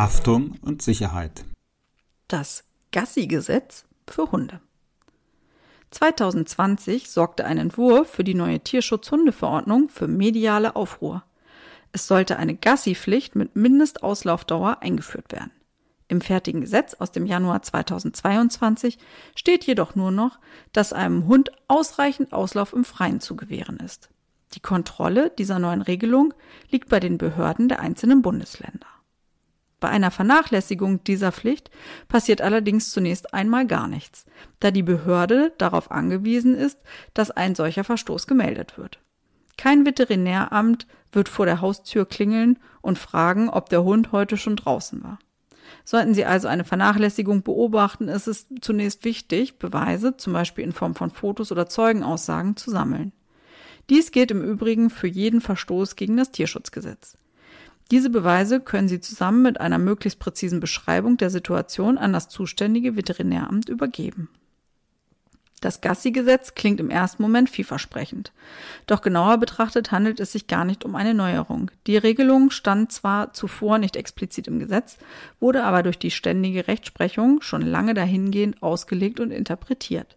Haftung und Sicherheit. Das Gassi-Gesetz für Hunde. 2020 sorgte ein Entwurf für die neue Tierschutzhundeverordnung für mediale Aufruhr. Es sollte eine Gassi-Pflicht mit Mindestauslaufdauer eingeführt werden. Im fertigen Gesetz aus dem Januar 2022 steht jedoch nur noch, dass einem Hund ausreichend Auslauf im Freien zu gewähren ist. Die Kontrolle dieser neuen Regelung liegt bei den Behörden der einzelnen Bundesländer. Bei einer Vernachlässigung dieser Pflicht passiert allerdings zunächst einmal gar nichts, da die Behörde darauf angewiesen ist, dass ein solcher Verstoß gemeldet wird. Kein Veterinäramt wird vor der Haustür klingeln und fragen, ob der Hund heute schon draußen war. Sollten Sie also eine Vernachlässigung beobachten, ist es zunächst wichtig, Beweise, zum Beispiel in Form von Fotos oder Zeugenaussagen, zu sammeln. Dies gilt im Übrigen für jeden Verstoß gegen das Tierschutzgesetz. Diese Beweise können Sie zusammen mit einer möglichst präzisen Beschreibung der Situation an das zuständige Veterinäramt übergeben. Das Gassi-Gesetz klingt im ersten Moment vielversprechend. Doch genauer betrachtet handelt es sich gar nicht um eine Neuerung. Die Regelung stand zwar zuvor nicht explizit im Gesetz, wurde aber durch die ständige Rechtsprechung schon lange dahingehend ausgelegt und interpretiert.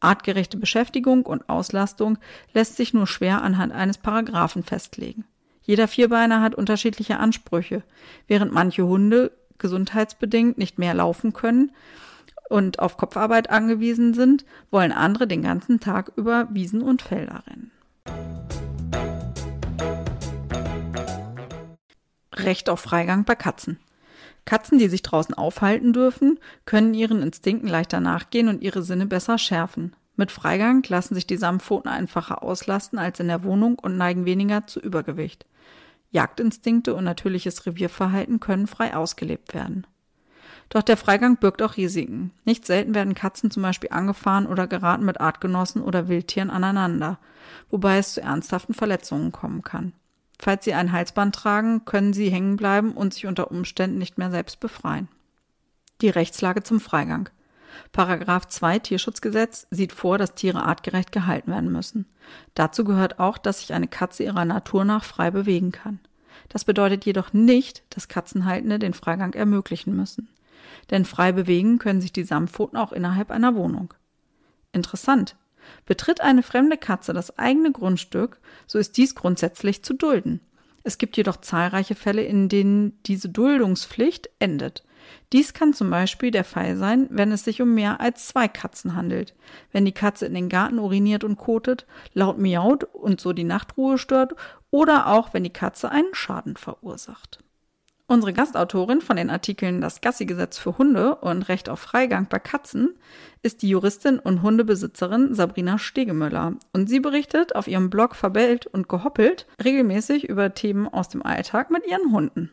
Artgerechte Beschäftigung und Auslastung lässt sich nur schwer anhand eines Paragraphen festlegen. Jeder Vierbeiner hat unterschiedliche Ansprüche. Während manche Hunde gesundheitsbedingt nicht mehr laufen können und auf Kopfarbeit angewiesen sind, wollen andere den ganzen Tag über Wiesen und Felder rennen. Recht auf Freigang bei Katzen. Katzen, die sich draußen aufhalten dürfen, können ihren Instinkten leichter nachgehen und ihre Sinne besser schärfen. Mit Freigang lassen sich die Samtpfoten einfacher auslasten als in der Wohnung und neigen weniger zu Übergewicht. Jagdinstinkte und natürliches Revierverhalten können frei ausgelebt werden. Doch der Freigang birgt auch Risiken. Nicht selten werden Katzen zum Beispiel angefahren oder geraten mit Artgenossen oder Wildtieren aneinander, wobei es zu ernsthaften Verletzungen kommen kann. Falls sie ein Halsband tragen, können sie hängen bleiben und sich unter Umständen nicht mehr selbst befreien. Die Rechtslage zum Freigang. Paragraph 2 Tierschutzgesetz sieht vor, dass Tiere artgerecht gehalten werden müssen. Dazu gehört auch, dass sich eine Katze ihrer Natur nach frei bewegen kann. Das bedeutet jedoch nicht, dass Katzenhaltende den Freigang ermöglichen müssen. Denn frei bewegen können sich die Samtpfoten auch innerhalb einer Wohnung. Interessant. Betritt eine fremde Katze das eigene Grundstück, so ist dies grundsätzlich zu dulden. Es gibt jedoch zahlreiche Fälle, in denen diese Duldungspflicht endet. Dies kann zum Beispiel der Fall sein, wenn es sich um mehr als zwei Katzen handelt. Wenn die Katze in den Garten uriniert und kotet, laut miaut und so die Nachtruhe stört oder auch wenn die Katze einen Schaden verursacht. Unsere Gastautorin von den Artikeln Das Gassi-Gesetz für Hunde und Recht auf Freigang bei Katzen ist die Juristin und Hundebesitzerin Sabrina Stegemüller und sie berichtet auf ihrem Blog Verbellt und Gehoppelt regelmäßig über Themen aus dem Alltag mit ihren Hunden.